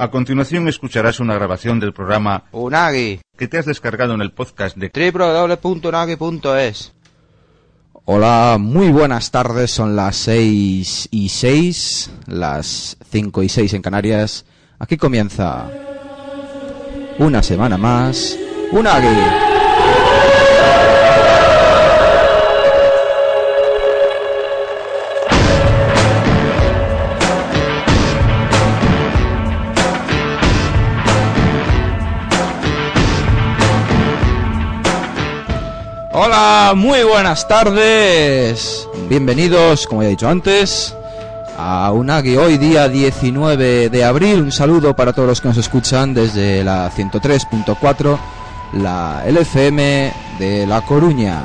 A continuación escucharás una grabación del programa Unagi, que te has descargado en el podcast de www.unagi.es. Hola, muy buenas tardes, son las 6 y 6, las 5 y 6 en Canarias. Aquí comienza una semana más, Unagi. Muy buenas tardes. Bienvenidos, como ya he dicho antes, a Unagi hoy día 19 de abril. Un saludo para todos los que nos escuchan desde la 103.4, la LFM de La Coruña.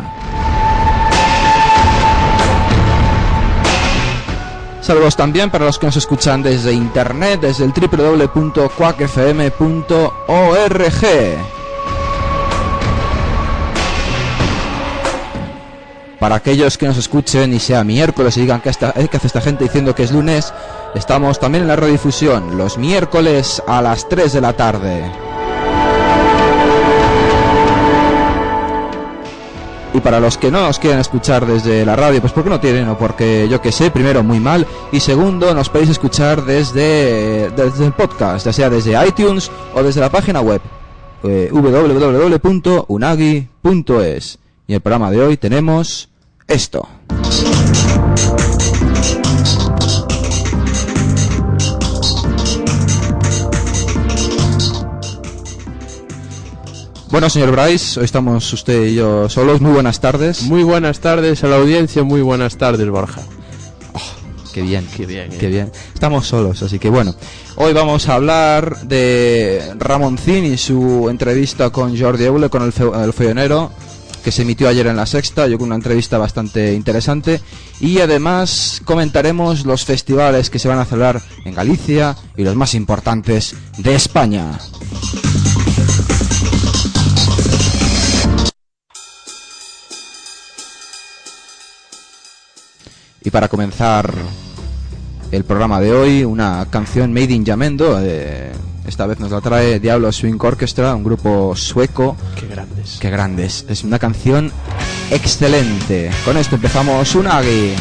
Saludos también para los que nos escuchan desde internet, desde el www.quackfm.org. Para aquellos que nos escuchen y sea miércoles y digan eh, que hace esta gente diciendo que es lunes, estamos también en la redifusión los miércoles a las 3 de la tarde. Y para los que no nos quieren escuchar desde la radio, pues porque no tienen o porque yo que sé, primero muy mal y segundo nos podéis escuchar desde, desde el podcast, ya sea desde iTunes o desde la página web eh, www.unagi.es. Y el programa de hoy tenemos esto. Bueno, señor Bryce, hoy estamos usted y yo solos. Muy buenas tardes. Muy buenas tardes a la audiencia, muy buenas tardes, Borja. Qué bien, Qué bien, ¿eh? qué bien. Estamos solos, así que bueno. Hoy vamos a hablar de Ramoncín y su entrevista con Jordi Eule, con el, fe- el Feonero, que se emitió ayer en la Sexta, yo con una entrevista bastante interesante. Y además comentaremos los festivales que se van a celebrar en Galicia y los más importantes de España. Y para comenzar el programa de hoy, una canción Made in Yamendo. eh, esta vez nos la trae Diablo Swing Orchestra, un grupo sueco. Qué grandes. Qué grandes. Es una canción excelente. Con esto empezamos Unagi.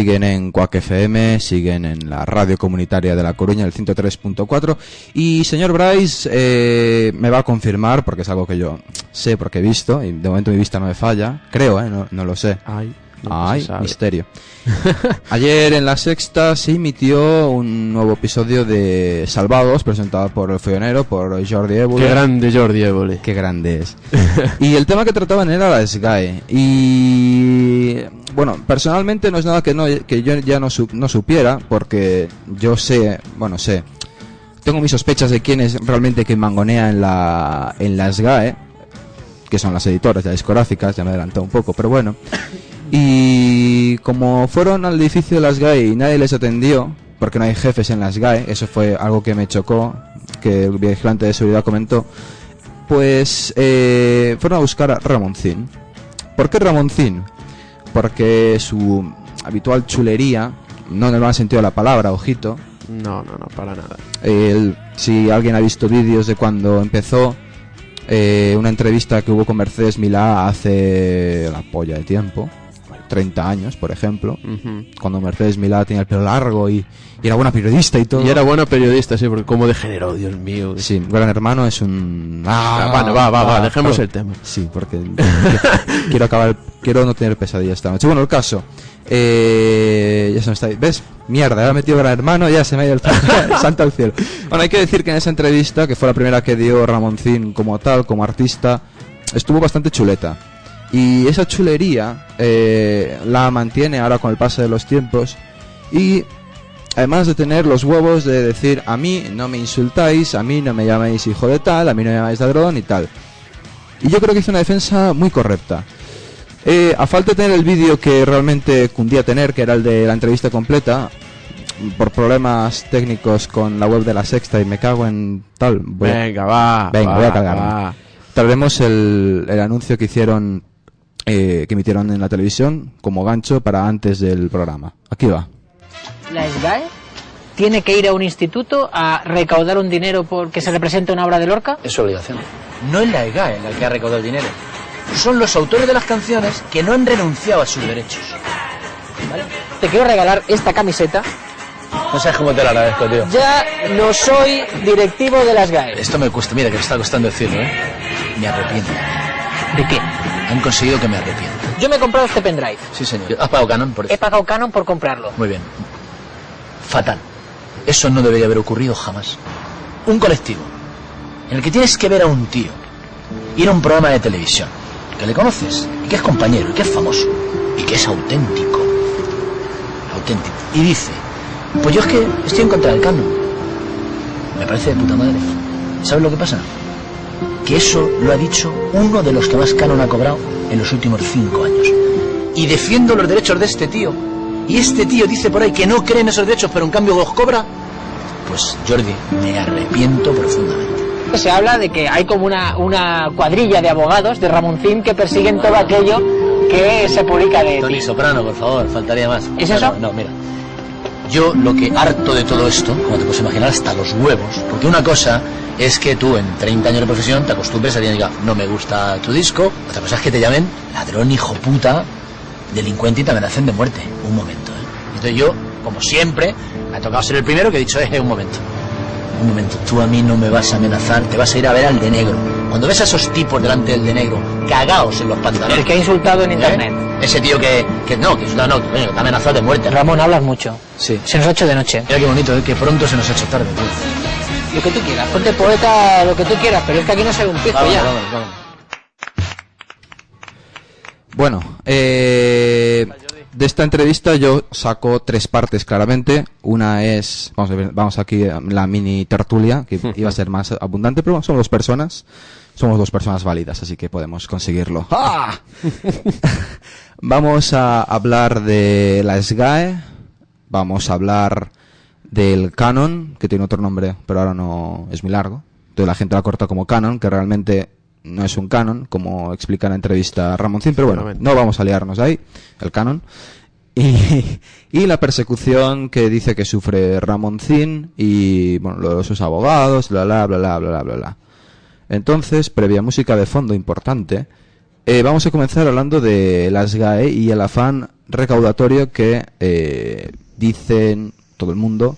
Siguen en Cuac FM, siguen en la radio comunitaria de La Coruña, el 103.4. Y señor Bryce eh, me va a confirmar, porque es algo que yo sé porque he visto, y de momento mi vista no me falla, creo, ¿eh? no, no lo sé. Ay, Ay, misterio. Ayer en la sexta se emitió un nuevo episodio de Salvados, presentado por el Follonero, por Jordi Évole. Qué grande Jordi Évole. Qué grande es. y el tema que trataban era la SGAE. Y bueno, personalmente no es nada que, no, que yo ya no, su- no supiera, porque yo sé, bueno, sé, tengo mis sospechas de quién es realmente quien mangonea en la, en la SGAE, que son las editoras, las discográficas, ya me adelantó un poco, pero bueno. Y como fueron al edificio de las GAE y nadie les atendió, porque no hay jefes en las GAE, eso fue algo que me chocó, que el vigilante de seguridad comentó, pues eh, fueron a buscar a Ramoncín. ¿Por qué Ramoncín? Porque su habitual chulería, no en el mal sentido de la palabra, ojito, No, no, no, para nada. si alguien ha visto vídeos de cuando empezó eh, una entrevista que hubo con Mercedes Milá hace la polla de tiempo, 30 años, por ejemplo, cuando Mercedes Milá tenía el pelo largo y, y era buena periodista y todo. Y era buena periodista, sí, porque como degeneró, Dios mío. Sí, Gran Hermano es un... Ah, bueno, va, va, va, dejemos el tema. Sí, porque quiero acabar, quiero no tener pesadillas esta noche. Bueno, el caso, eh, ya se me está, ¿ves? Mierda, ha metido Gran Hermano, ya se me ha ido el santo al cielo. Bueno, hay que decir que en esa entrevista, que fue la primera que dio Ramoncín como tal, como artista, estuvo bastante chuleta. Y esa chulería eh, la mantiene ahora con el paso de los tiempos y además de tener los huevos de decir a mí no me insultáis, a mí no me llamáis hijo de tal, a mí no me llamáis ladrón y tal. Y yo creo que hizo una defensa muy correcta. Eh, a falta de tener el vídeo que realmente cundía tener, que era el de la entrevista completa, por problemas técnicos con la web de la sexta y me cago en tal. voy a- Venga, va. Venga, va, voy a cargarme. va. Traeremos el, el anuncio que hicieron, eh, que emitieron en la televisión como gancho para antes del programa. Aquí va. la SGAE tiene que ir a un instituto a recaudar un dinero porque se representa una obra de Lorca? Es su obligación. No es la EGAE la que ha recaudado el dinero. Son los autores de las canciones que no han renunciado a sus derechos. Te quiero regalar esta camiseta. No sabes cómo te lo agradezco, tío. Ya no soy directivo de las GAE. Esto me cuesta, mira que me está costando decirlo, ¿eh? Me arrepiento. ¿De qué? Han conseguido que me arrepienta. Yo me he comprado este pendrive. Sí, señor. ¿Has pagado canon por He eso? pagado Canon por comprarlo. Muy bien. Fatal. Eso no debería haber ocurrido jamás. Un colectivo en el que tienes que ver a un tío ir a un programa de televisión que le conoces y que es compañero y que es famoso y que es auténtico. Auténtico. Y dice, pues yo es que estoy en contra del canon. Me parece de puta madre. ¿Sabes lo que pasa? Que eso lo ha dicho uno de los que más canon ha cobrado en los últimos cinco años. Y defiendo los derechos de este tío. Y este tío dice por ahí que no cree en esos derechos, pero en cambio los cobra. Pues Jordi, me arrepiento profundamente. Se habla de que hay como una, una cuadrilla de abogados de Ramoncín que persiguen todo aquello que se publica de Tony. Soprano, por favor, faltaría más. ¿Es eso? No, mira. Yo lo que harto de todo esto, como te puedes imaginar, hasta los huevos, porque una cosa es que tú en 30 años de profesión te acostumbres a alguien diga, no me gusta tu disco, otra cosa es que te llamen ladrón, hijo puta, delincuente y te amenacen de muerte. Un momento, ¿eh? Entonces yo, como siempre, me ha tocado ser el primero que he dicho, eh, un momento. Un momento, tú a mí no me vas a amenazar, te vas a ir a ver al de negro. Cuando ves a esos tipos delante del de negro, cagaos en los pantalones. El que ha insultado en ¿Eh? internet. Ese tío que, que no, que no, no, que ha amenazado de muerte. Ramón, hablas mucho. Sí. Se nos ha hecho de noche. Mira qué bonito, ¿eh? que pronto se nos ha hecho tarde. tío. Lo que tú quieras. Ponte poeta, lo que tú quieras, pero es que aquí no se ve un pico Vámonos, ya. vámonos, vámonos. Bueno, eh, de esta entrevista yo saco tres partes claramente. Una es, vamos a ver, vamos aquí a la mini tertulia, que iba a ser más abundante, pero somos dos personas, somos dos personas válidas, así que podemos conseguirlo. ¡Ah! vamos a hablar de la SGAE, vamos a hablar del Canon, que tiene otro nombre, pero ahora no es muy largo. Entonces la gente la corta como Canon, que realmente no es un Canon, como explica en la entrevista Ramoncín, pero bueno, no vamos a liarnos ahí, el Canon. Y, y la persecución que dice que sufre Ramoncín y bueno, lo de sus abogados, bla bla bla bla bla bla bla. Entonces, previa música de fondo importante, Eh, vamos a comenzar hablando de las GAE y el afán recaudatorio que eh, dicen todo el mundo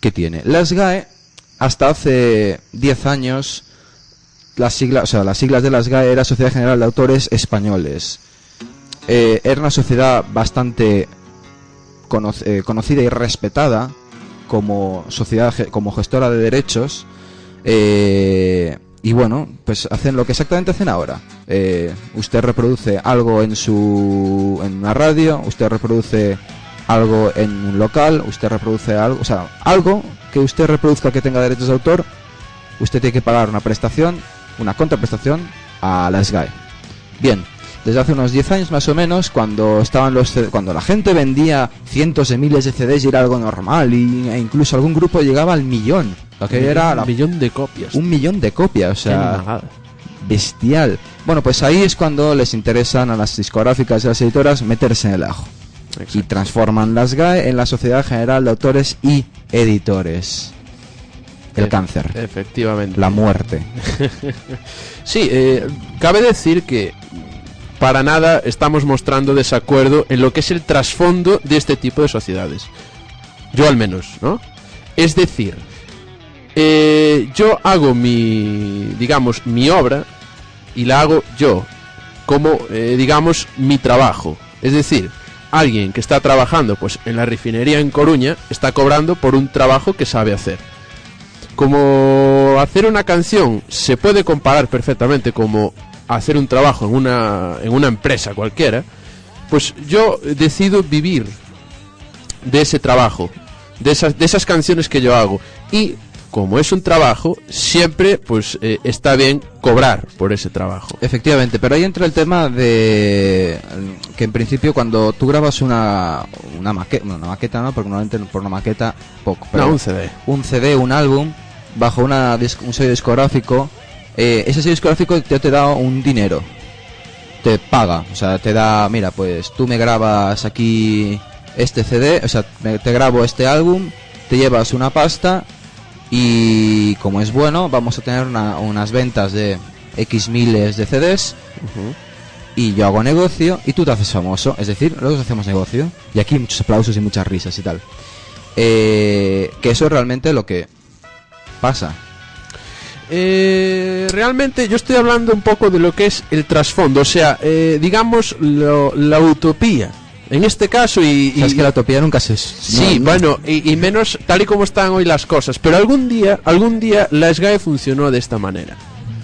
que tiene. Las GAE, hasta hace 10 años, las siglas, o sea, las siglas de las GAE era Sociedad General de Autores Españoles. Eh, era una sociedad bastante cono- conocida y respetada como sociedad, como gestora de derechos. Y bueno, pues hacen lo que exactamente hacen ahora. Eh, usted reproduce algo en su en una radio, usted reproduce algo en un local, usted reproduce algo, o sea, algo que usted reproduzca que tenga derechos de autor, usted tiene que pagar una prestación, una contraprestación a la SGAE. Bien, desde hace unos 10 años más o menos, cuando estaban los cuando la gente vendía cientos de miles de CDs y era algo normal y, e incluso algún grupo llegaba al millón, que era la- un millón de copias. un millón de copias, o sea, bestial. Bueno, pues ahí es cuando les interesan a las discográficas y las editoras meterse en el ajo y transforman las GAE en la Sociedad General de Autores y Editores. El E- cáncer, Efectivamente. la muerte. Sí, eh, cabe decir que para nada estamos mostrando desacuerdo en lo que es el trasfondo de este tipo de sociedades. Yo al menos, ¿no? Es decir, eh, yo hago mi, digamos, mi obra y la hago yo, como, eh, digamos, mi trabajo. Es decir, alguien que está trabajando pues en la refinería en Coruña está cobrando por un trabajo que sabe hacer como hacer una canción se puede comparar perfectamente como hacer un trabajo en una, en una empresa cualquiera, pues yo decido vivir de ese trabajo, de esas, de esas canciones que yo hago. Y como es un trabajo, siempre pues eh, está bien cobrar por ese trabajo. Efectivamente, pero ahí entra el tema de mm, que en principio cuando tú grabas una una maqueta, una maqueta no, porque normalmente por una maqueta poco, pero no, un CD. un CD, un álbum, bajo una dis- un sello discográfico, eh, ese sello discográfico te, te da un dinero, te paga, o sea, te da, mira, pues tú me grabas aquí este CD, o sea, me- te grabo este álbum, te llevas una pasta y como es bueno, vamos a tener una- unas ventas de X miles de CDs y yo hago negocio y tú te haces famoso, es decir, los dos hacemos negocio y aquí muchos aplausos y muchas risas y tal. Eh, que eso es realmente lo que pasa. Eh, realmente yo estoy hablando un poco de lo que es el trasfondo, o sea, eh, digamos lo- la utopía. En este caso y, y- que la utopía nunca se... Sí, no- bueno, y, y menos tal y como están hoy las cosas. Pero algún día, algún día la SGAE funcionó de esta manera.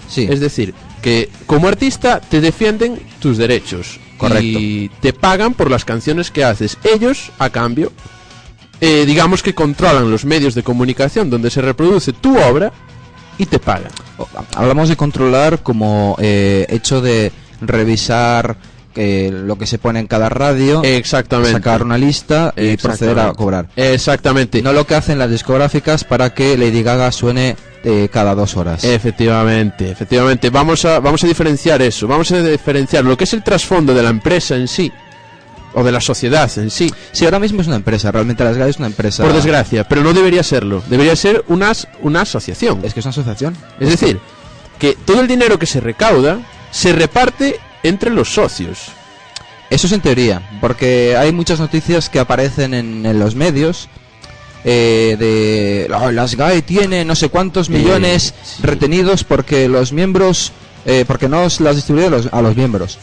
Sí, Es decir, que como artista te defienden tus derechos. Correcto. Y te pagan por las canciones que haces. Ellos, a cambio, eh, digamos que controlan los medios de comunicación donde se reproduce tu obra y te pagan. Hablamos de controlar como eh, hecho de revisar eh, lo que se pone en cada radio, Exactamente. sacar una lista y proceder a cobrar. Exactamente. No lo que hacen las discográficas para que Lady Gaga suene eh, cada dos horas. Efectivamente, efectivamente. Vamos a, vamos a diferenciar eso. Vamos a diferenciar lo que es el trasfondo de la empresa en sí. O de la sociedad en sí. Sí, ahora mismo es una empresa, realmente las GAE es una empresa. Por desgracia. Pero no debería serlo. Debería ser una, una asociación. Es que es una asociación. Es decir, que todo el dinero que se recauda se reparte entre los socios. Eso es en teoría, porque hay muchas noticias que aparecen en, en los medios eh, de "Oh, las GAE tiene no sé cuántos millones sí. retenidos porque los miembros, eh, porque no las distribuyen a los, a los miembros.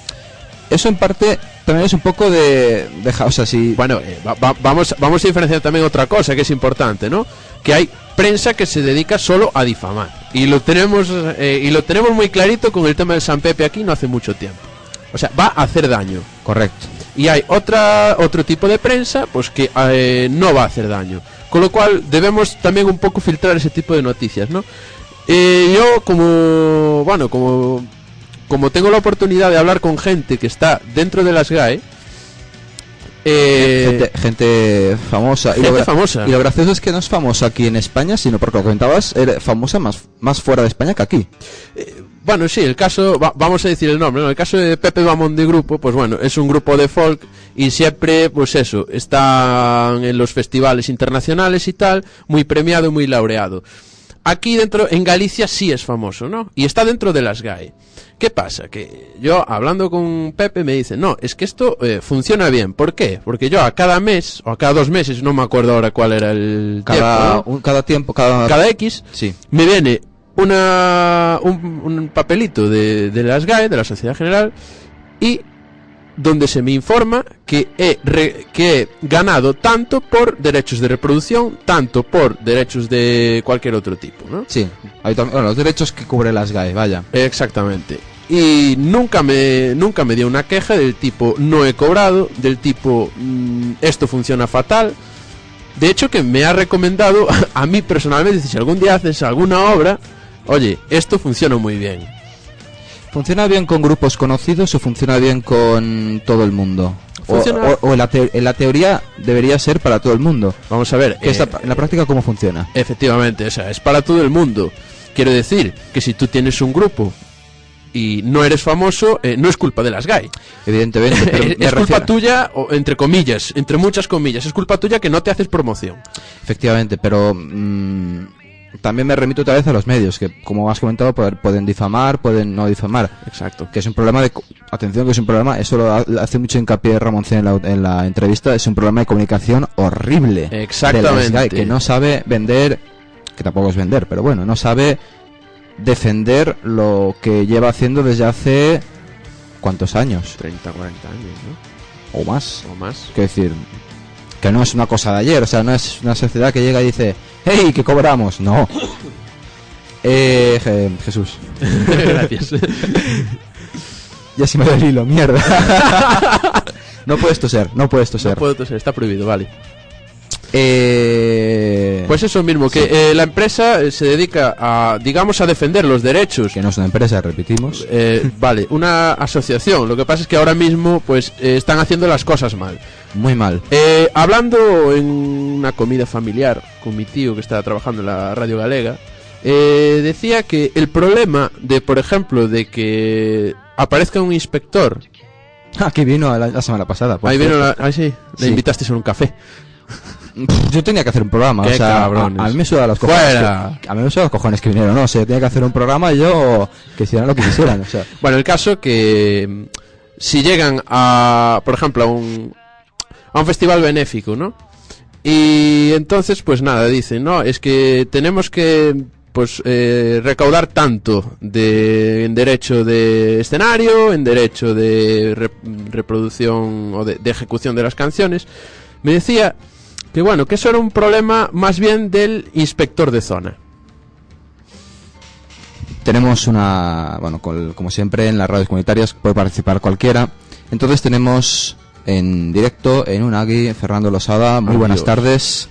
Eso en parte también es un poco de, de o sea, si Bueno, eh, va- va- vamos, vamos a diferenciar también otra cosa que es importante, ¿no? Que hay prensa que se dedica solo a difamar. Y lo tenemos, eh, y lo tenemos muy clarito con el tema del San Pepe aquí no hace mucho tiempo. O sea, va a hacer daño. correcto. Y hay otra, otro tipo de prensa pues que eh, no va a hacer daño. Con lo cual debemos también un poco filtrar ese tipo de noticias, ¿no? Eh, yo como, bueno, como, como tengo la oportunidad de hablar con gente que está dentro de las GAE, eh, gente, gente famosa. y, gente lo, gra- famosa. y lo gracioso es que no es famosa aquí en España, sino porque lo comentabas, era famosa más, más fuera de España que aquí. Bueno, sí, el caso, va- vamos a decir el nombre, ¿no? El caso de Pepe Bamón de Grupo, pues bueno, es un grupo de folk y siempre, pues eso, están en los festivales internacionales y tal, muy premiado, muy laureado. aquí dentro, en Galicia sí es famoso, ¿no? Y está dentro de las GAE. ¿Qué pasa? Que yo hablando con Pepe me dice, no, es que esto eh, funciona bien. ¿Por qué? Porque yo a cada mes, o a cada dos meses, no me acuerdo ahora cuál era el Cada, tiempo, ¿no? un- cada tiempo, cada... cada X, Sí. me viene una, un, un papelito de, de las GAE, de la Sociedad General, y donde se me informa que he, re- que he ganado tanto por derechos de reproducción, tanto por derechos de cualquier otro tipo, ¿no? Sí. Bueno, los derechos que cubre las GAE, vaya. Exactamente. Y nunca me, nunca me dio una queja del tipo no he cobrado, del tipo mm, esto funciona fatal. De hecho que me ha recomendado a mí personalmente, si algún día haces alguna obra, oye, esto funciona muy bien. ¿Funciona bien con grupos conocidos o funciona bien con todo el mundo? O, Funciona- o- o en, la te- en la teoría debería ser para todo el mundo. Vamos a ver. ¿Qué está- eh, en la práctica, ¿cómo funciona? Efectivamente, o sea, es para todo el mundo. Quiero decir que si tú tienes un grupo y no eres famoso, eh, no es culpa de las GAE. Evidentemente, pero es culpa tuya, o entre comillas, entre muchas comillas, es culpa tuya que no te haces promoción. Efectivamente, pero mm, también me remito otra vez a los medios, que como has comentado, pueden difamar, pueden no difamar. Exacto. Que es un problema de... Atención, que es un problema, eso lo ha- hace mucho hincapié Ramón Cien en la, en la entrevista, es un problema de comunicación horrible. Exactamente. que no sabe vender, que tampoco es vender, pero bueno, no sabe defender lo que lleva haciendo desde hace... ¿Cuántos años? 30, 40 años, ¿no? O más. O más. Quiero decir, que no es una cosa de ayer, o sea, no es una sociedad que llega y dice, ¡Hey, que cobramos! No. Eh, Je- Jesús. Gracias. Ya se me da el hilo, mierda. no puedes toser, no puedes no toser. puedo toser, está prohibido, vale. Eh, Pues eso mismo, que eh, la empresa eh, se dedica a, digamos, a defender los derechos. que no es una empresa, repetimos. Eh, vale, una asociación. Lo que pasa es que ahora mismo, pues, eh, están haciendo las cosas mal. Muy mal. Eh, hablando en una comida familiar con mi tío que estaba trabajando en la radio galega, eh, decía que el problema de, por ejemplo, de que aparezca un inspector. Aquí vino la, la semana pasada. ahí vino la, ahí sí, le Sí. invitaste a un café. Yo tenía que hacer un programa, Qué o sea, a, a mí me suda los cojones. Fuera. que- a mí me suda los cojones que vinieron, no, o sea, tenía que hacer un programa y yo que hicieran lo que quisieran, o sea. Bueno, el caso que mm, si llegan a, por ejemplo, a un, a un festival benéfico, ¿no? Y entonces, pues nada, dicen, no, es que tenemos que, pues, eh, recaudar tanto de, en derecho de escenario, en derecho de re- reproducción o de, ejecución de las canciones. Me decía que, bueno, que eso era un problema más bien del inspector de zona. Tenemos una, bueno, como siempre en las radios comunitarias puede participar cualquiera. Entonces tenemos en directo en Unagi Fernando Losada. Muy buenas tardes.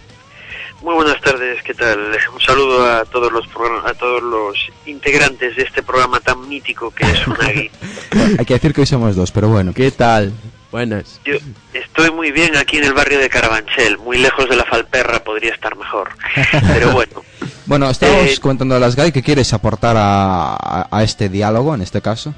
Muy buenas tardes, ¿qué tal? Un saludo a todos los a todos los integrantes de este programa tan mítico que es Unagi. Hay que decir que hoy somos dos, pero bueno. ¿Qué tal? Buenas. Yo estoy muy bien aquí en el barrio de Carabanchel, muy lejos de la Falperra, podría estar mejor. Pero bueno, Bueno, estamos Eh, comentando a las GAI. ¿Qué quieres aportar a, a- a este diálogo en este caso?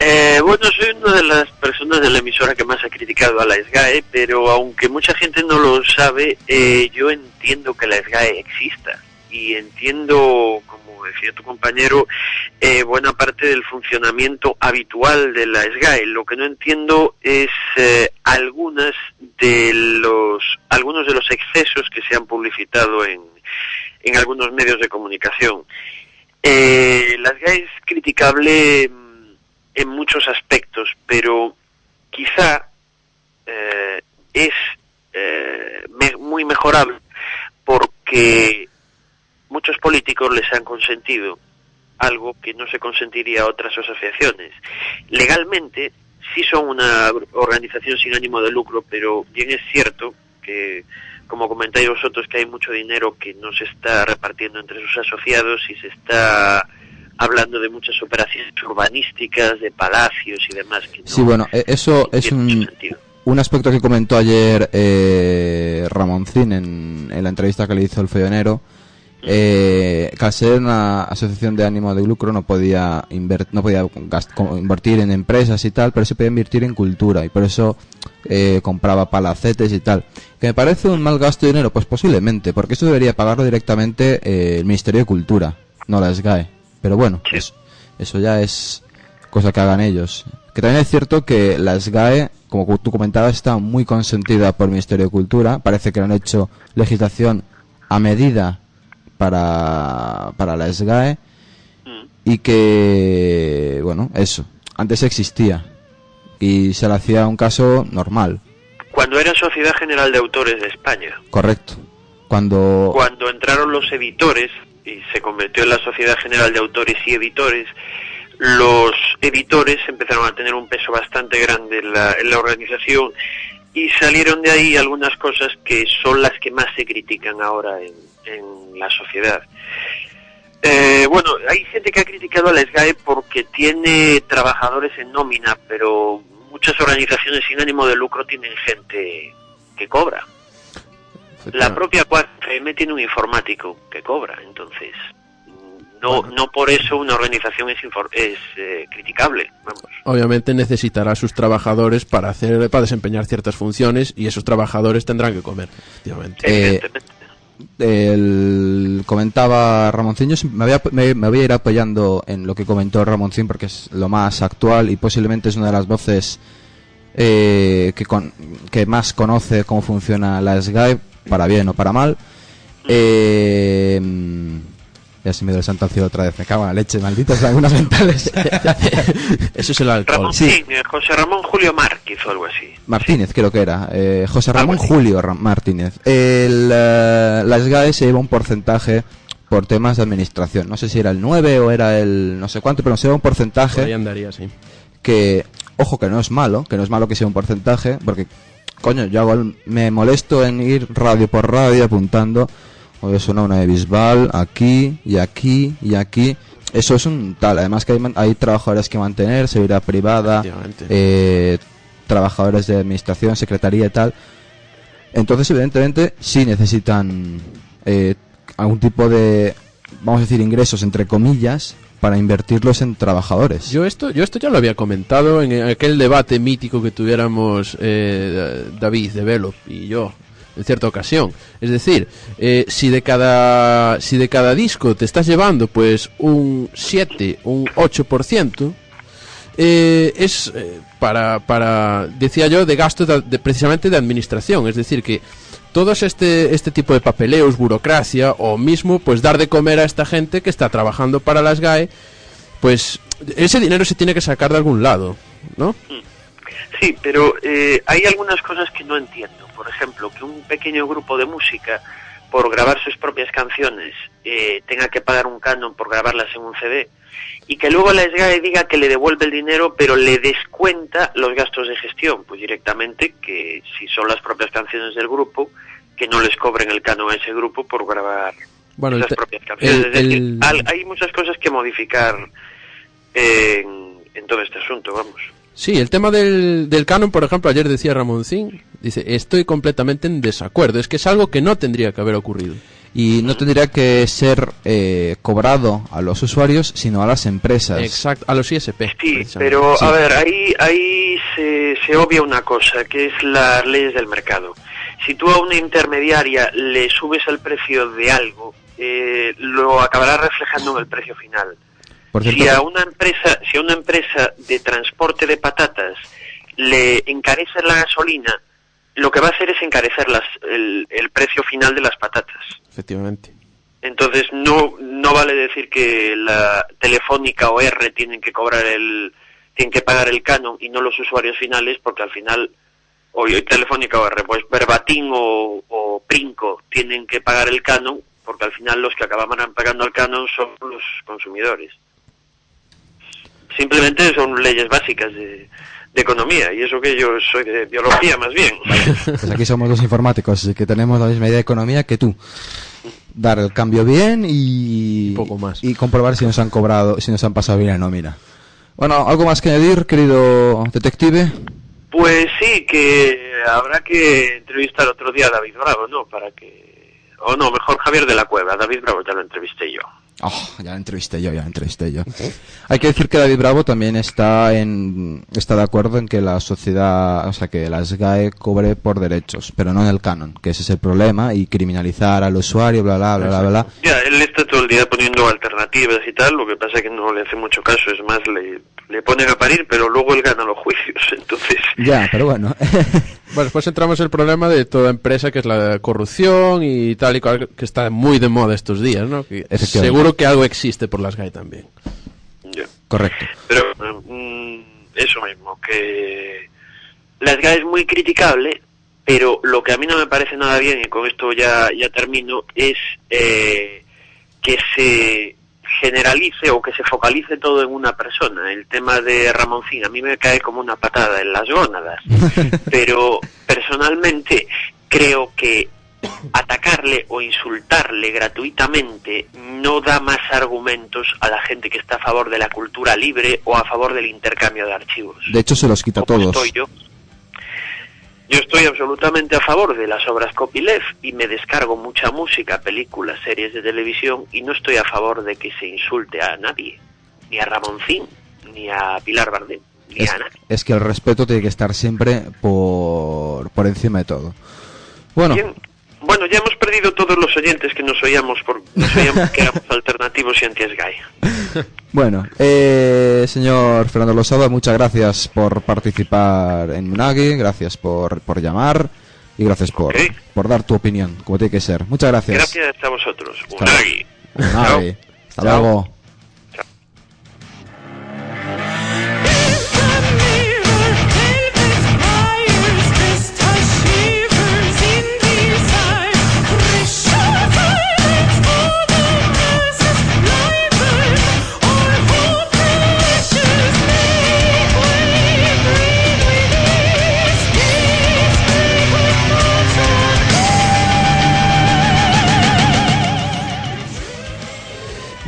Eh, bueno, soy una de las personas de la emisora que más ha criticado a la SGAE, pero aunque mucha gente no lo sabe, eh, yo entiendo que la SGAE exista y entiendo, como decía tu compañero, eh, buena parte del funcionamiento habitual de la SGAE. Lo que no entiendo es eh, algunas de los algunos de los excesos que se han publicitado en, en algunos medios de comunicación. Eh, la SGAE es criticable mm, en muchos aspectos, pero quizá eh, es eh, me- muy mejorable porque muchos políticos les han consentido algo que no se consentiría a otras asociaciones. Legalmente sí son una organización sin ánimo de lucro, pero bien es cierto que, como comentáis vosotros, que hay mucho dinero que no se está repartiendo entre sus asociados y se está hablando de muchas operaciones urbanísticas, de palacios y demás. Que no Sí, bueno, e- eso es un, aspecto que comentó ayer eh, Ramoncín en, en la entrevista que le hizo el follonero eh, que al ser una asociación de ánimo de lucro no podía, no podía invertir en empresas y tal, pero se podía invertir en cultura y por eso eh, compraba palacetes y tal. ¿Que me parece un mal gasto de dinero? Pues posiblemente, porque eso debería pagarlo directamente eh, el Ministerio de Cultura, no la SGAE. Pero bueno, Sí. eso, eso ya es cosa que hagan ellos. Que también es cierto que la SGAE, como tú comentabas, está muy consentida por el Ministerio de Cultura. Parece que han hecho legislación a medida para, para la SGAE Mm. y que, bueno, eso, antes existía y se le hacía un caso normal, Cuando era Sociedad General de Autores de España, correcto. Cuando... cuando entraron los editores y se convirtió en la Sociedad General de Autores y Editores, los editores empezaron a tener un peso bastante grande en la, en la organización y salieron de ahí algunas cosas que son las que más se critican ahora en, la sociedad. Eh, bueno, hay gente que ha criticado a la SGAE porque tiene trabajadores en nómina, pero muchas organizaciones sin ánimo de lucro tienen gente que cobra. La propia 4M tiene un informático que cobra, entonces no no por eso una organización es infor- es eh, criticable, vamos. Obviamente necesitará a sus trabajadores para hacer para desempeñar ciertas funciones y esos trabajadores tendrán que comer, efectivamente. Eh, Evidentemente. el, comentaba Ramoncín, yo me voy, a, me, me voy a ir apoyando en lo que comentó Ramoncín porque es lo más actual y posiblemente es una de las voces eh, que, con- que más conoce cómo funciona la SGAE, para bien o para mal. Eh, ya se me dio el santo al cielo otra vez, me cago en la leche, malditas lagunas mentales. Eso es el alcohol. Ramón sí. sí, eh, José Ramón Julio Márquez o algo así. Martínez creo que era, eh, José Ramón. Julio Ra- Martínez. El, eh, la SGAE se lleva un porcentaje por temas de administración. No sé si era el 9 o era el no sé cuánto, pero se lleva un Por ahí porcentaje andaría, sí. que, ojo, que no es malo, que no es malo que sea un porcentaje, porque, coño, yo hago el- me molesto en ir radio por radio apuntando, hoy suena una de Bisbal, aquí y aquí y aquí. Eso es un tal, además que hay, hay trabajadores que mantener, seguridad privada, eh, trabajadores de administración, secretaría y tal. Entonces, evidentemente, sí necesitan eh, algún tipo de, vamos a decir, ingresos, entre comillas, para invertirlos en trabajadores. Yo esto, yo esto ya lo había comentado en aquel debate mítico que tuviéramos eh, David de Velo y yo en cierta ocasión. Es decir, eh, si de cada si de cada disco te estás llevando pues un 7, un 8%, eh, es eh, para, para, decía yo, de gasto de- de- precisamente de administración. Es decir, que todos este, este tipo de papeleos, burocracia o mismo pues dar de comer a esta gente que está trabajando para las GAE, pues ese dinero se tiene que sacar de algún lado, ¿no? Sí, pero eh, hay algunas cosas que no entiendo. Por ejemplo, que un pequeño grupo de música, por grabar sus propias canciones, eh, tenga que pagar un canon por grabarlas en un CD. Y que luego la SGAE diga que le devuelve el dinero, pero le descuenta los gastos de gestión. Pues directamente, que si son las propias canciones del grupo, que no les cobren el canon a ese grupo por grabar Bueno, esas propias canciones. el- es decir, hay muchas cosas que modificar en, en todo este asunto, vamos. Sí, el tema del, del canon, por ejemplo, ayer decía Ramoncín, dice, estoy completamente en desacuerdo, es que es algo que no tendría que haber ocurrido. Y no tendría que ser eh, cobrado a los usuarios, sino a las empresas. Exacto, a los ISP. Sí, pero Sí. a ver, ahí, ahí se, se obvia una cosa, que es las leyes del mercado. Si tú a una intermediaria le subes el precio de algo, eh, lo acabarás reflejando en el precio final. Por cierto, Si a una empresa, si a una empresa de transporte de patatas le encarece la gasolina, lo que va a hacer es encarecer las, el, el precio final de las patatas. Efectivamente. Entonces no no vale decir que la Telefónica o R tienen que cobrar el tienen que pagar el canon y no los usuarios finales porque al final o Telefónica o R pues Verbatim o, o Princo tienen que pagar el canon porque al final los que acabarán pagando el canon son los consumidores. Simplemente son leyes básicas de, de economía y eso que yo soy de biología más bien. pues aquí somos los informáticos, así que tenemos la misma idea de economía que tú. Dar el cambio bien y, poco más. y comprobar si nos han cobrado, si nos han pasado bien la nómina. Bueno, ¿algo más que añadir, querido detective? Pues sí, que habrá que entrevistar otro día a David Bravo, ¿no? Para que o no, mejor Javier de la Cueva. David Bravo ya lo entrevisté yo. Oh, ya la entrevisté yo, ya la entrevisté yo. Hay que decir que David Bravo también está en está de acuerdo en que la sociedad, o sea, que la SGAE cobre por derechos, pero no en el canon, que ese es el problema y criminalizar al usuario, bla bla bla bla bla. Ya, él está todo el día poniendo alternativas y tal, lo que pasa es que no le hace mucho caso, es más, le, le ponen a parir, pero luego él gana los juicios, entonces... Ya, pero bueno. Bueno, después entramos en el problema de toda empresa que es la corrupción y tal y cual, que está muy de moda estos días, ¿no? Que Efectivamente. Seguro que algo existe por las GAE también. Correcto. Pero mm, eso mismo, que la SGA es muy criticable, pero lo que a mí no me parece nada bien, y con esto ya, ya termino, es eh, que se generalice o que se focalice todo en una persona. El tema de Ramoncín a mí me cae como una patada en las gónadas, pero personalmente creo que atacarle o insultarle gratuitamente no da más argumentos a la gente que está a favor de la cultura libre o a favor del intercambio de archivos. De hecho, se los quita a todos. estoy yo. Yo estoy absolutamente a favor de las obras copyleft y me descargo mucha música, películas, series de televisión y no estoy a favor de que se insulte a nadie, ni a Ramoncín, ni a Pilar Bardem, ni Es, a nadie. es que el respeto tiene que estar siempre por, por encima de todo. Bueno, Bien. Bueno, ya hemos perdido todos los oyentes que nos oíamos, por, nos oíamos que éramos alternativos y anti-SGAE. bueno, eh, señor Fernando Losada, muchas gracias por participar en Munagi, gracias por, por llamar y gracias por, por dar tu opinión, como tiene que ser. Muchas gracias. Gracias a vosotros. Hasta Unagi. Munagi. Hasta luego.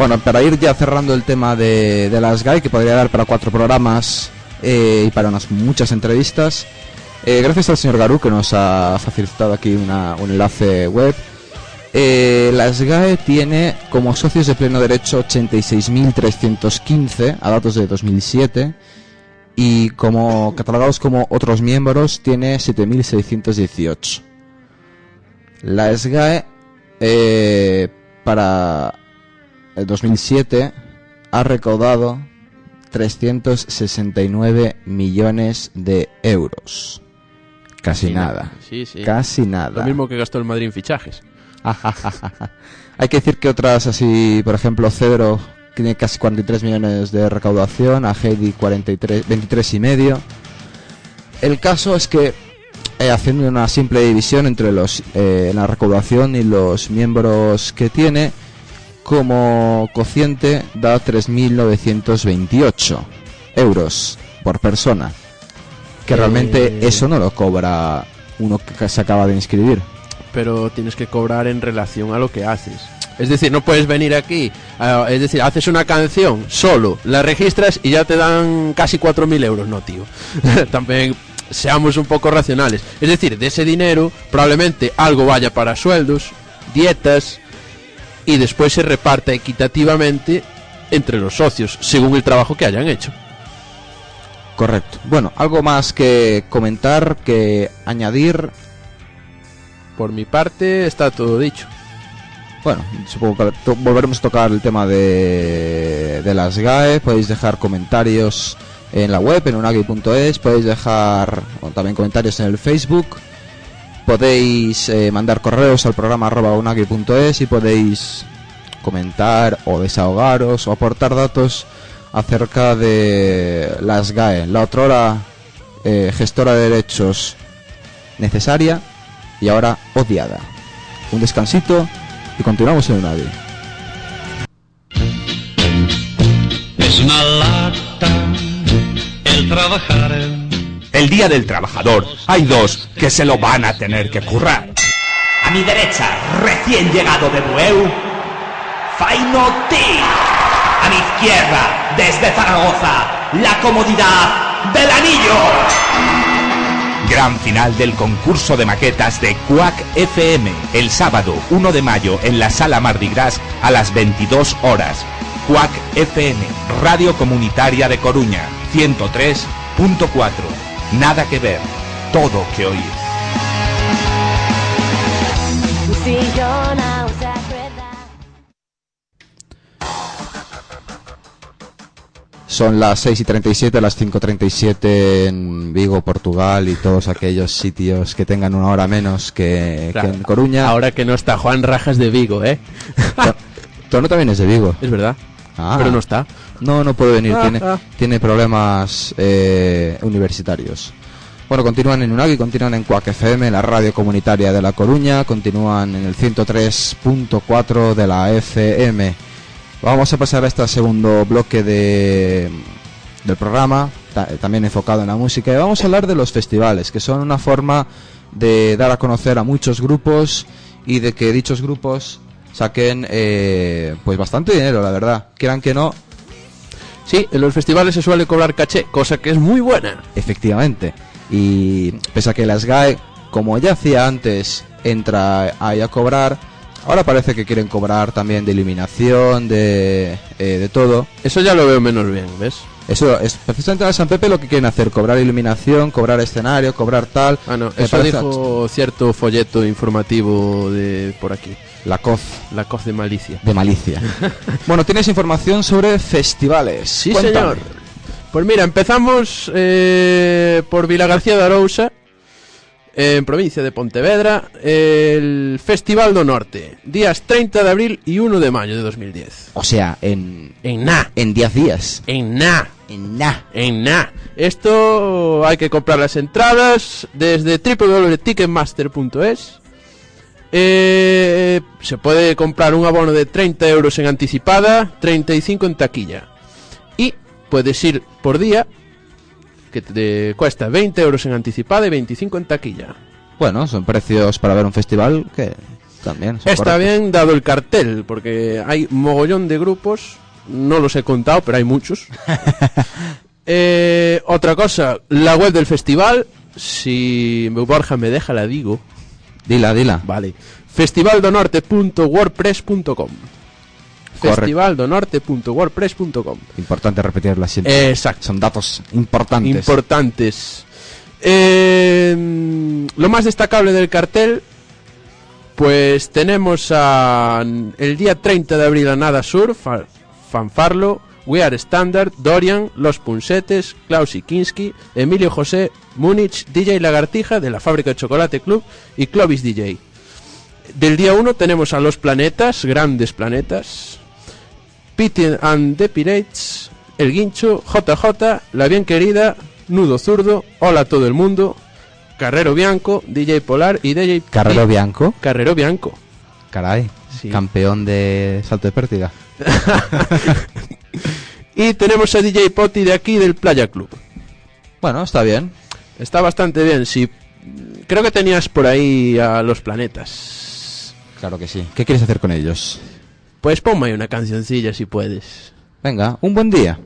Bueno, para ir ya cerrando el tema de, de las GAI, que podría dar para cuatro programas eh, y para unas muchas entrevistas, eh, gracias al señor Garú que nos ha facilitado aquí un enlace web. Eh, la SGAE tiene como socios de pleno derecho 86.315 a datos de 2007 y como catalogados como otros miembros tiene 7.618. La SGAE eh, para el 2007 ha recaudado 369 millones de euros. Casi nada. Sí, sí. Casi nada. Lo mismo que gastó el Madrid en fichajes. Hay que decir que otras así, por ejemplo, Cedro tiene casi 43 millones de recaudación, a Heidi 43, 23 y medio. El caso es que eh, haciendo una simple división entre los eh, la recaudación y los miembros que tiene, como cociente da 3.928 euros por persona. Que Eh, realmente eso no lo cobra uno que se acaba de inscribir. pero tienes que cobrar en relación a lo que haces. Es decir, no puedes venir aquí, es decir, haces una canción solo, la registras y ya te dan casi 4.000 euros, no, tío. También seamos un poco racionales. Es decir, de ese dinero probablemente algo vaya para sueldos, dietas y después se reparta equitativamente entre los socios, según el trabajo que hayan hecho. Correcto. Bueno, algo más que comentar, que añadir. Por mi parte está todo dicho. Bueno, supongo que volveremos a tocar el tema de, de las GAE. Podéis dejar comentarios en la web, en unagi.es. Podéis dejar bueno, también comentarios en el Facebook. Podéis eh, mandar correos al programa arroba unagi.es y podéis comentar o desahogaros o aportar datos acerca de las GAE, la otrora eh, gestora de derechos necesaria y ahora odiada. Un descansito y continuamos en Unagi. Es una lata el trabajar. El Día del Trabajador hay dos que se lo van a tener que currar. A mi derecha, recién llegado de Bueu, Faino. A mi izquierda, desde Zaragoza, la comodidad del anillo. Gran final del concurso de maquetas de Quack FM el sábado 1 de mayo en la sala Mardi Gras a las 22 horas. Quack FM, Radio Comunitaria de Coruña, 103.4. Nada que ver, todo que oír. Son las 6 y 37, las 5.37 en Vigo, Portugal y todos aquellos sitios que tengan una hora menos que, Claro. que en Coruña. Ahora que no está Juan Rajas de Vigo, ¿eh? Tono también es de Vigo. Es verdad. Ah. Pero no está. No, no puede venir, Ah, tiene, ah. tiene problemas eh, universitarios. Bueno, continúan en Unagi, continúan en Cuac FM, la radio comunitaria de La Coruña, continúan en el 103.4 de la FM. Vamos a pasar a este segundo bloque de, del programa, ta- también enfocado en la música, y vamos a hablar de los festivales, que son una forma de dar a conocer a muchos grupos y de que dichos grupos saquen eh, pues bastante dinero, la verdad. Quieran que no, Sí, en los festivales se suele cobrar caché, cosa que es muy buena. Efectivamente. Y pese a que la SGAE, como ya hacía antes, entra ahí a cobrar, ahora parece que quieren cobrar también de iluminación, de, eh, de todo. Eso ya lo veo menos bien, ¿ves? Eso es precisamente en San Pepe lo que quieren hacer, cobrar iluminación, cobrar escenario, cobrar tal. Ah, no, eso parece dijo cierto folleto informativo de por aquí. La COF La coz de malicia. de malicia. bueno, tienes información sobre festivales. Sí, Cuéntame. señor. Pues mira, empezamos eh, por Vila García de Arousa, en provincia de Pontevedra, el Festival do Norte, días 30 de abril y 1 de mayo de 2010. O sea, en, En na, en 10 días. en na, En na. en na. Esto hay que comprar las entradas desde www.ticketmaster.es. Eh, se puede comprar un abono de 30 euros en anticipada, 35 en taquilla. Y puedes ir por día, que te cuesta 20 euros en anticipada y 25 en taquilla. Bueno, son precios para ver un festival que también son Está correctos. bien dado el cartel, porque hay mogollón de grupos, no los he contado, pero hay muchos. Eh, otra cosa, la web del festival, si Borja me deja la digo, Dila, dila. vale, festivaldonorte.wordpress.com festivaldonorte.wordpress.com Importante repetirla siempre. Exacto. Son datos importantes. Importantes. Eh, lo más destacable del cartel, pues tenemos a el día 30 de abril a Nada Sur, Fa- Fanfarlo, We Are Standard, Dorian, Los Punsetes, Klaus Kinski, Emilio José, Múnich, DJ Lagartija de la Fábrica de Chocolate Club y Clovis DJ. Del día 1 tenemos a Los Planetas, grandes planetas, Pity and the Pirates, El Guincho, JJ, La Bien Querida, Nudo Zurdo, Hola a todo el mundo, Carrero Bianco, DJ Polar y DJ Carrero Bianco. Carrero Bianco. Caray. Sí. Campeón de salto de pérdida. Y tenemos a DJ Poti de aquí del Playa Club. Bueno, está bien. Está bastante bien, sí. Creo que tenías por ahí a los planetas. Claro que sí. ¿Qué quieres hacer con ellos? Pues ponme una cancioncilla si puedes. Venga, un buen día.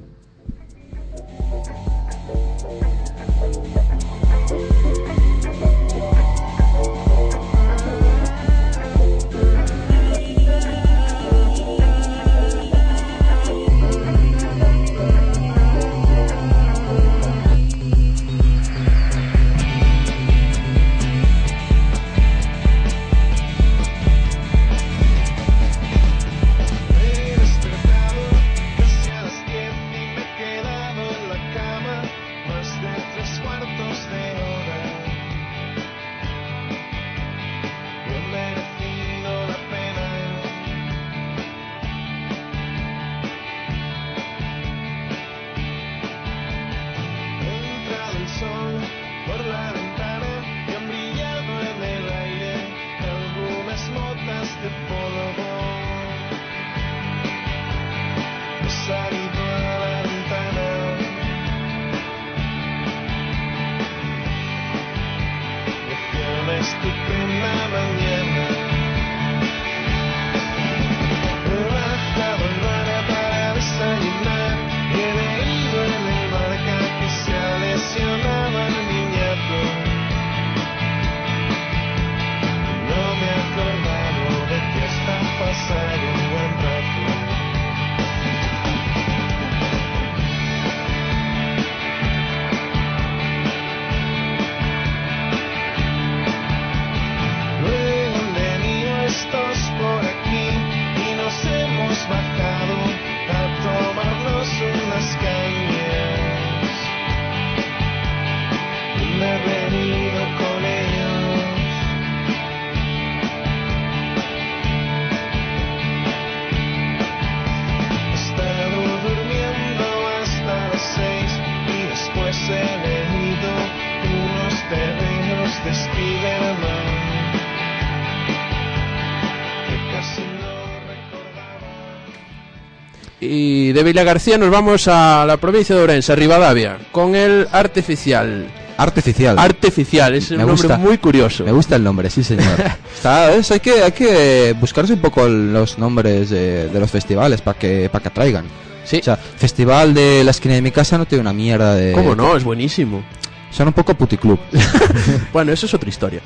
De Villa García nos vamos a la provincia de Orense, a Rivadavia, con el artificial. Artificial. Artificial, es un Me nombre gusta. muy curioso. Me gusta el nombre, sí señor. Está, es- hay, que, hay que buscarse un poco los nombres de, de los festivales para que, para que atraigan. Sí. O sea, Festival de la esquina de mi casa no tiene una mierda de... ¿Cómo no? Es buenísimo. Son un poco puticlub. Bueno, eso es otra historia.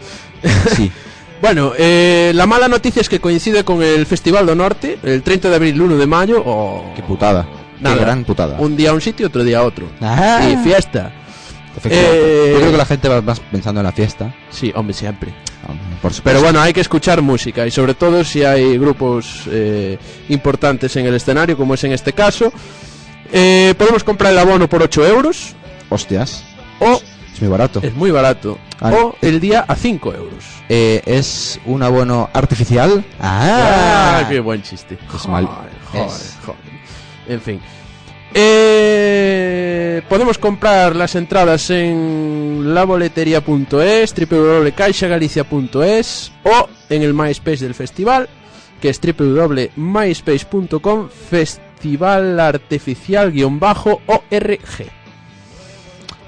sí. Bueno, eh, la mala noticia es que coincide con el Festival do Norte, el 30 de abril y 1 de mayo, o... Qué putada. Nada. Qué gran putada. Un día a un sitio, otro día a otro. Ah. Y fiesta. Eh, Yo creo que la gente va más pensando en la fiesta. Sí, hombre, siempre. Por. Pero bueno, hay que escuchar música y sobre todo si hay grupos eh, importantes en el escenario, como es en este caso. Eh, podemos comprar el abono por 8 euros Hostias. o Es muy barato. es muy barato. Ah, o el día a 5 euros. Eh, es un abono artificial. Ah, Ah, qué buen chiste. Es mal. Joder, Es. joder. En fin. Eh, podemos comprar las entradas en laboletería.es, www.caixagalicia.es o en el MySpace del festival, que es www.myspace.com festival artificial-org.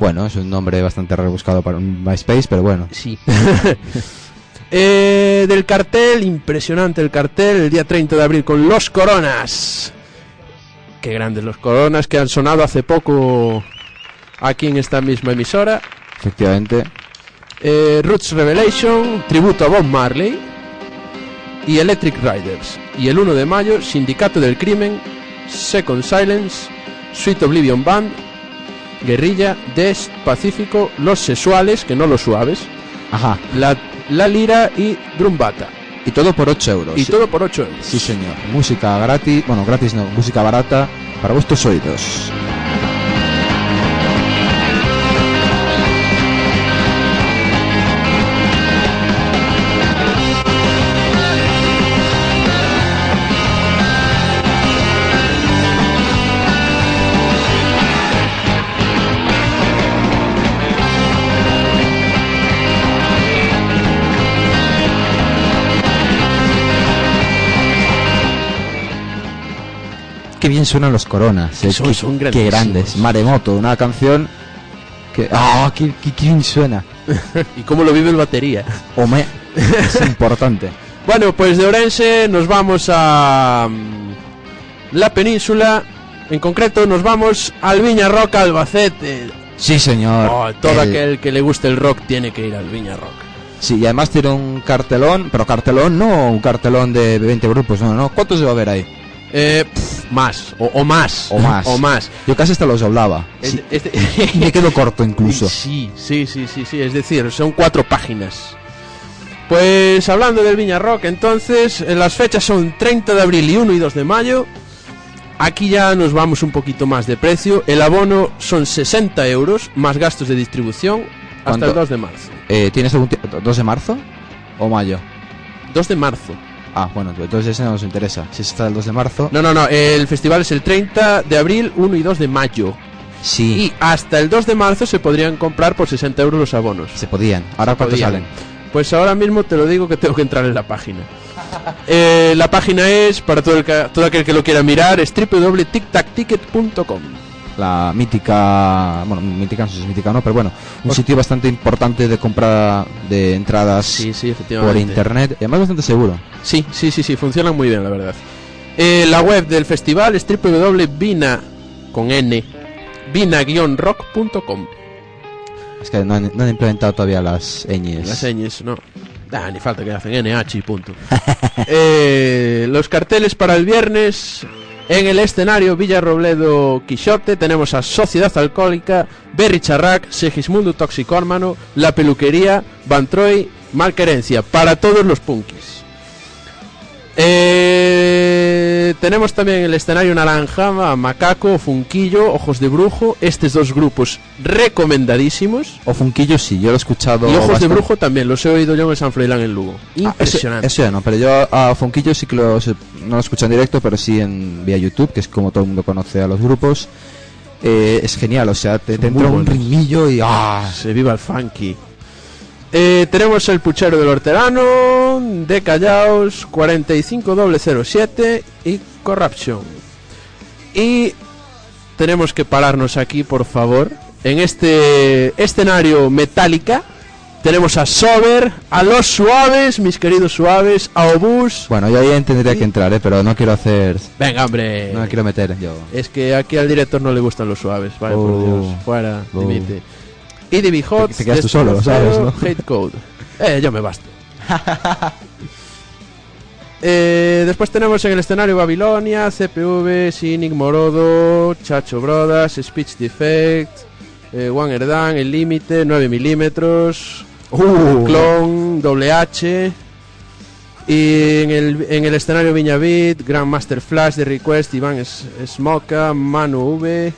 Bueno, es un nombre bastante rebuscado para un MySpace, pero bueno. Sí. Eh, del cartel, impresionante el cartel, el día 30 de abril con Los Coronas. Qué grandes los Coronas que han sonado hace poco aquí en esta misma emisora. Efectivamente. Eh, Roots Revelation, tributo a Bob Marley y Electric Riders. Y el 1 de mayo, Sindicato del Crimen, Second Silence, Sweet Oblivion Band, Guerrilla, Des, Pacífico, Los Sexuales, que no los suaves, Ajá. la, la Lira y Drumbata. Y todo por 8 euros. Y todo por 8 euros. Sí, señor. Música gratis. Bueno, gratis no. Música barata para vuestros oídos. Bien suenan los coronas. eh, Son- son qué grandes. Maremoto, una canción que. ¡Ah! qué, qué, qué bien suena! ¿Y cómo lo vive el batería? Ome, es importante. Bueno, pues de Orense nos vamos a mm, la península. En concreto nos vamos al Viña Rock Albacete. Sí, señor. Oh, todo El- aquel que le guste el rock tiene que ir al Viña Rock. Sí, y además tiene un cartelón, pero cartelón no un cartelón de 20 grupos, no, no. ¿Cuántos va a haber ahí? Eh, más, o, o más. O más. o más. Yo casi hasta los doblaba. Sí, Este- me quedo corto incluso. Sí, sí, sí, sí, sí, es decir, son cuatro páginas. Pues hablando del Viña Rock, entonces, eh, las fechas son 30 de abril y 1 y 2 de mayo. Aquí ya nos vamos un poquito más de precio. El abono son 60 euros, más gastos de distribución, hasta ¿Cuánto? el 2 de marzo. Eh, ¿Tienes algún tiempo? ¿2 de marzo? ¿O mayo? 2 de marzo. Ah, bueno, entonces ese no nos interesa. Si es hasta el 2 de marzo. No, no, no, el festival es el 30 de abril, 1 y 2 de mayo. Sí, Y hasta el 2 de marzo se podrían comprar por 60 euros los abonos. se podían. Ahora cuánto podían. salen. Pues ahora mismo te lo digo que tengo que entrar en la página. Eh, la página es, para todo, el que- todo aquel que lo quiera mirar, es www.tictacticket.com. La mítica, bueno, mítica no sé si es mítica o no, pero bueno, un sitio bastante importante de compra de entradas Sí, sí, por internet y además bastante seguro. Sí, sí, sí, sí, funcionan muy bien, la verdad. Eh, la web del festival es www.vina, con n, vina-rock.com. Es que no han, no han implementado todavía las ñes. Las señas, no. Ah, ni falta que hacen NH y punto. Eh, los carteles para el viernes en el escenario Villarrobledo Quixote tenemos a Sociedad Alcohólica, Berry Charrac, Segismundo Toxicórmano, La Peluquería, Van Troy, Malquerencia, para todos los punkis. Eh, tenemos también en el escenario Naranja, Macaco, Funquillo, Ojos de Brujo, estos dos grupos recomendadísimos. O Funquillo sí, yo lo he escuchado. Y Ojos de. Brujo también, los he oído yo en el San Froilán en Lugo. Ah, eso- Impresionante. eso, ya no, pero yo a Fonquillo sí que lo, se- no lo escucho en directo, pero sí en vía YouTube, que es como todo el mundo conoce a los grupos. Eh, es genial, o sea, te, te entra un rimillo y ¡ah! Se viva el funky. Eh, tenemos el puchero del horterano, de Callaos, 45007 y Corruption. Y tenemos que pararnos aquí, por favor. En este escenario metálica tenemos a Sober, a los suaves, mis queridos suaves, a Obús. Bueno, yo ahí tendría que entrar, ¿eh? pero no quiero hacer. Venga, hombre. No me quiero meter yo. Es que aquí al director no le gustan los suaves, vaya por Oh. Dios. Fuera, Oh. dimite. Y Hot, Te- te quedas tú solo, lo sabes, ¿no? Hate Code. Eh, yo me basto. Eh, después tenemos en el escenario Babilonia, CPV, Cynic, Morodo, Chacho Brothers, Speech Defect, eh, One Erdan, El Límite, 9 milímetros, Uh. Clon, Doble H. Y en el, en el escenario Viña Beat, Grandmaster Flash de Request, Iván Smoka, Manu V.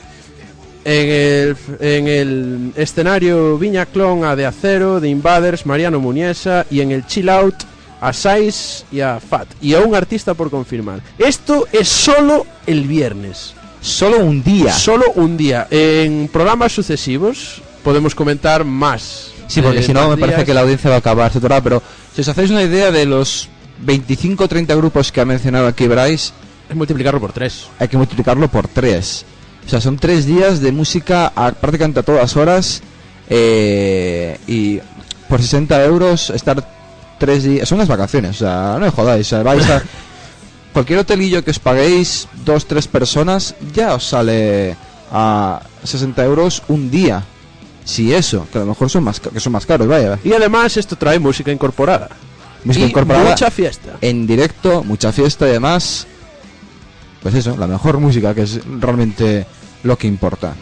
En el, en el escenario Viña Clon a De Acero, de Invaders, Mariano Muniesa. Y en el Chill Out a Sais y a Fat. Y a un artista por confirmar. Esto es solo el viernes. Solo un día. Solo un día. En programas sucesivos podemos comentar más. Sí, porque eh, si no me parece que la audiencia va a acabar, etcétera, pero si os hacéis una idea de los 25 o 30 grupos que ha mencionado aquí Bryce, Es multiplicarlo por tres. hay que multiplicarlo por 3. O sea, son 3 días de música a, prácticamente a todas horas eh, y por 60 euros estar 3 días... Son unas vacaciones, o sea, no me jodáis, o sea, vais a... Cualquier hotelillo que os paguéis 2-3 personas ya os sale a 60 euros un día. Si eso, que a lo mejor son más, que son más caros, vaya. Y además esto trae música incorporada. Música Y incorporada Mucha fiesta. en directo, mucha fiesta y además, pues eso, la mejor música, que es realmente lo que importa.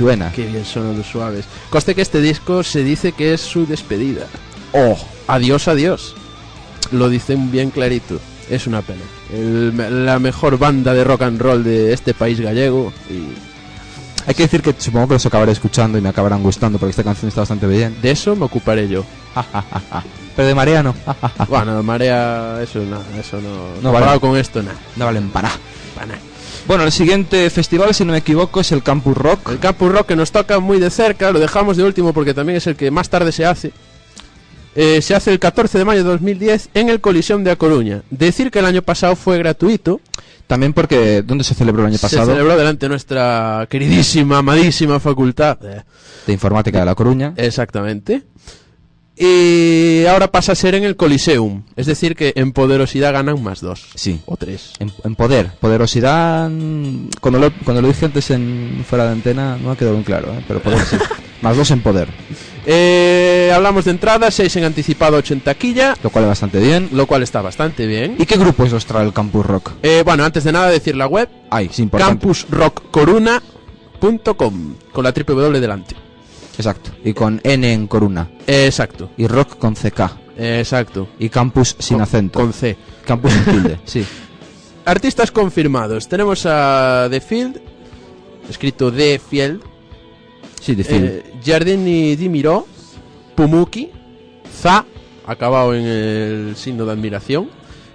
Suena. Qué bien son los suaves. Coste que este disco se dice que es su despedida. Oh, Adiós, adiós. Lo dicen bien clarito. Es una pena. El- la mejor banda de rock and roll de este país gallego. Y hay que decir que supongo que los acabaré escuchando y me acabarán gustando porque esta canción está bastante bien. de eso me ocuparé yo. Pero de Mariano, bueno, Marea, eso no, eso no. No comparado vale. con esto, nada. no valen para nada. Bueno, el siguiente festival, si no me equivoco, es el Campus Rock. El Campus Rock que nos toca muy de cerca, lo dejamos de último porque también es el que más tarde se hace. Eh, se hace el 14 de mayo de 2010 en el Colisión de A Coruña. Decir que el año pasado fue gratuito. También porque, ¿dónde se celebró el año Se pasado? celebró delante de nuestra queridísima, amadísima facultad. De Informática de La Coruña. Exactamente. Y ahora pasa a ser en el Coliseum. Es decir, que en poderosidad ganan más dos. Sí. O tres. En, en poder, poderosidad. mm, Cuando lo, cuando lo dije antes en fuera de antena no ha quedado bien claro, ¿eh? pero poder sí. Más dos en poder. Eh, hablamos de entradas, 6 en anticipado, 80 taquilla, Lo cual es bastante bien. lo cual está bastante bien. ¿Y qué grupos os trae el Campus Rock? Eh, bueno, antes de nada decir la web, Ay, es importante. campusrockcoruna.com, con la triple W delante. Exacto. Y con N en Coruna. Exacto, Y Rock con CK. exacto. Y Campus sin Con- acento. Con C. Campus sin tilde, sí. Artistas confirmados. Tenemos a The Field, escrito The Field, Sí, de film. eh, Giardini Di Miró, Pumuki, Za, acabado en el signo de admiración,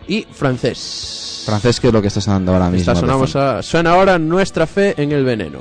y Francés. Francés, que es lo que está sonando ahora mismo. Está sonamos a, suena ahora nuestra fe en el veneno.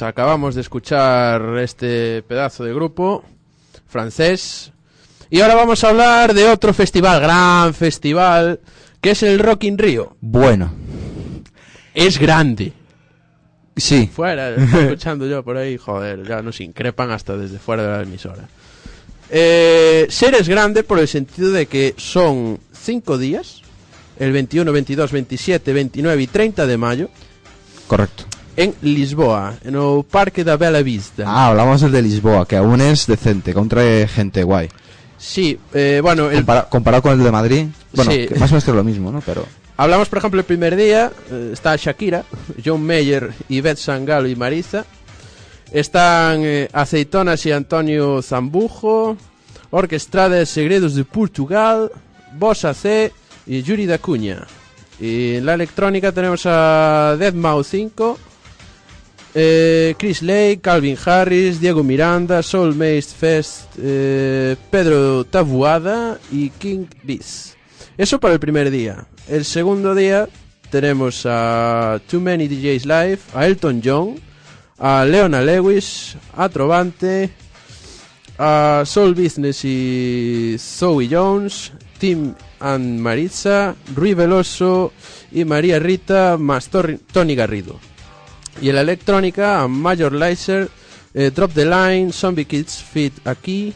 Pues acabamos de escuchar este pedazo de grupo francés. Y ahora vamos a hablar de otro festival, gran festival, que es el Rock in Rio. Bueno, Es grande. sí. Fuera, escuchando yo por ahí, joder, ya nos increpan hasta desde fuera de la emisora. Eh, ser es grande por el sentido de que son cinco días, el 21, 22, 27, 29 y 30 de mayo, Correcto. En Lisboa, en el Parque da Bela Vista. Ah, hablamos del de Lisboa, que aún es decente, trae gente guay. Sí, eh, bueno, el- Compara- comparado con el de Madrid, bueno, Sí. que más o menos que es lo mismo, ¿no? Pero hablamos por ejemplo el primer día, eh, está Shakira, John Mayer, Ivette Sangalo y Marisa. Están eh, Aceitonas y Antonio Zambujo, Orquestrada Segredos de Portugal, Bossa C y Yuri da Cunha. Y en la electrónica tenemos a Deadmau 5, eh, Chris Lake, Calvin Harris, Diego Miranda, Soul Maze Fest, eh, Pedro Tabuada y King Beast. Eso para el primer día. El segundo día tenemos a Too Many DJs Live, a Elton John, a Leona Lewis, a Trovante, a Soul Business y Zoe Jones, Tim and Maritza, Rui Veloso y María Rita más Tony Garrido. Y en la electrónica a Major Lazer, eh, Drop the Line, Zombie Kids Fit aquí,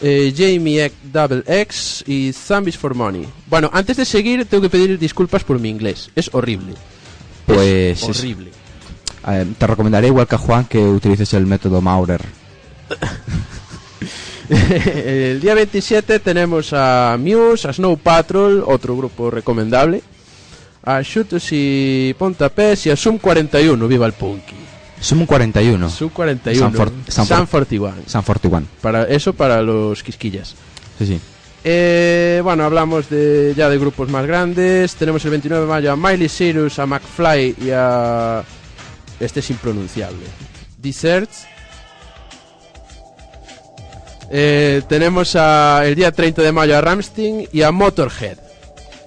eh, Jamie X Double X y Zombies for Money. Bueno, antes de seguir tengo que pedir disculpas por mi inglés. Es horrible. Pues es es- horrible. eh, te recomendaría igual que a Juan que utilices el método Maurer. el día 27 tenemos a Muse, a Snow Patrol, otro grupo recomendable, a Shooters y Pontapés y a Sum 41, viva el punky. Sum 41. Sum 41, San For- San San For- 41. San 41. Para eso para los quisquillas. Sí, sí. Eh, bueno, hablamos de ya de grupos más grandes. Tenemos el 29 de mayo a Miley Cyrus, a McFly y a este es impronunciable. Deserts. Eh, tenemos a, el día 30 de mayo a Ramstein y a Motorhead.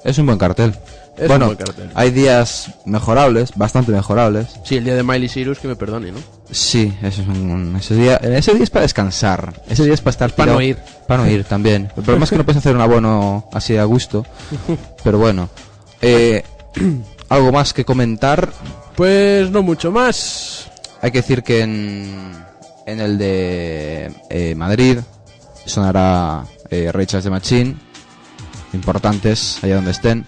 Es un buen cartel. Es bueno, un buen cartel. hay días mejorables, bastante mejorables. Sí, el día de Miley Cyrus, que me perdone, ¿no? Sí, eso es un, ese día, ese día es para descansar. Ese día es para estar Para no ir. Para no ir también. El problema es que no puedes hacer un abono así a gusto. Pero bueno, Eh, ¿Algo más que comentar? Pues no mucho más. Hay que decir que en, en el de eh, Madrid sonará eh, de Machine. Importantes, allá donde estén.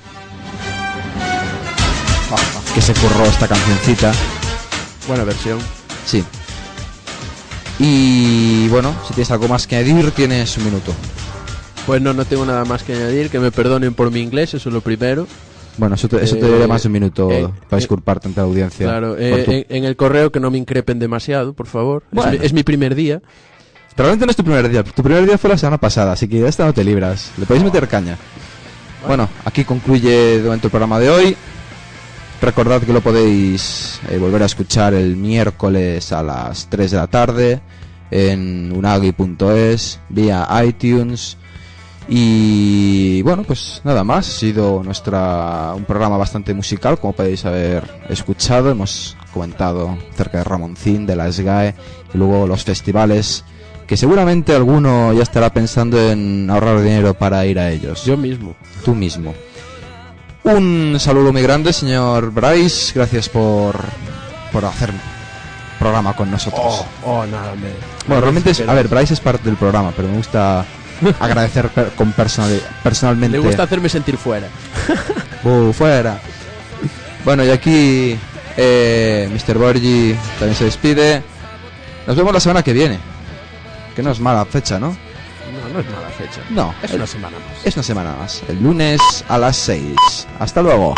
Que se curró esta cancioncita. Buena versión. Sí. Y bueno, si tienes algo más que añadir, tienes un minuto. Pues no, no tengo nada más que añadir. Que me perdonen por mi inglés, eso es lo primero. Bueno, eso te, eso te Eh, daría más de un minuto eh, para disculparte ante la audiencia. Claro, eh, tu- en, en el correo que no me increpen demasiado, por favor. Es Bueno. mi- es mi primer día. Probablemente no es tu primer día. Tu primer día fue la semana pasada, así que de esta no te libras. Le podéis meter caña. Bueno, aquí concluye de momento el programa de hoy. Recordad que lo podéis eh, volver a escuchar el miércoles a las 3 de la tarde en unagi.es, vía iTunes. Y bueno, pues nada más. Ha sido nuestra un programa bastante musical, como podéis haber escuchado. Hemos comentado acerca de Ramoncín, de la SGAE y luego los festivales que seguramente alguno ya estará pensando en ahorrar dinero para ir a ellos. Yo mismo. Tú mismo. Un saludo muy grande, señor Bryce. Gracias por, por hacer programa con nosotros. Oh, oh, nada, me. Bueno, realmente es, a ver, Bryce es parte del programa, pero me gusta agradecer per- con personali- personalmente. Le gusta hacerme sentir fuera. Uh, fuera. Bueno, y aquí eh, Mr. Borgi también se despide. Nos vemos la semana que viene. Que no es mala fecha, ¿no? no es mala fecha. No. Es una semana más. Es una semana más. El lunes a las 6. Hasta luego.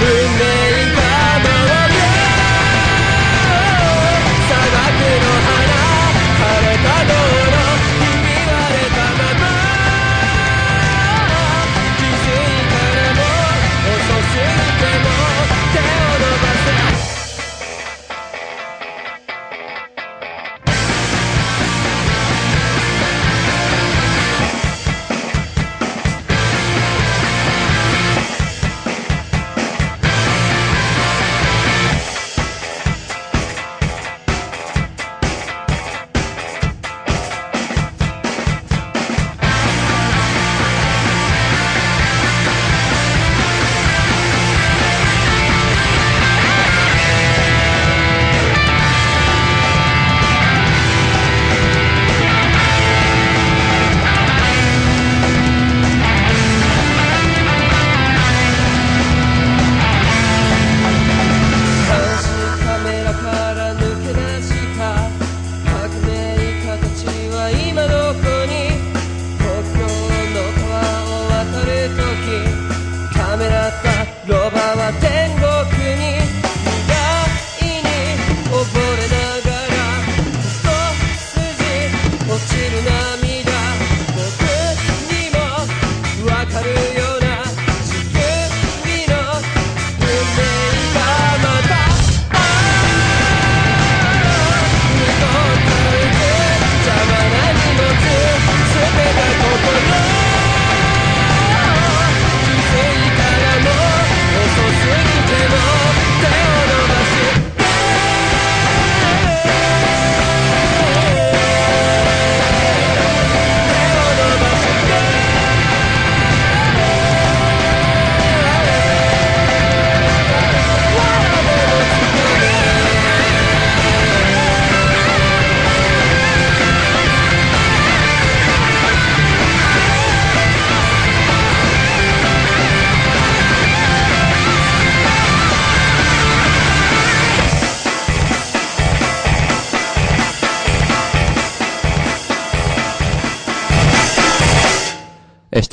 運命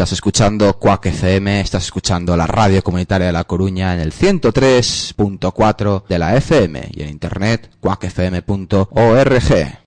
Estás escuchando Quack FM, estás escuchando la radio comunitaria de La Coruña en el 103.4 de la FM y en internet quackfm.org.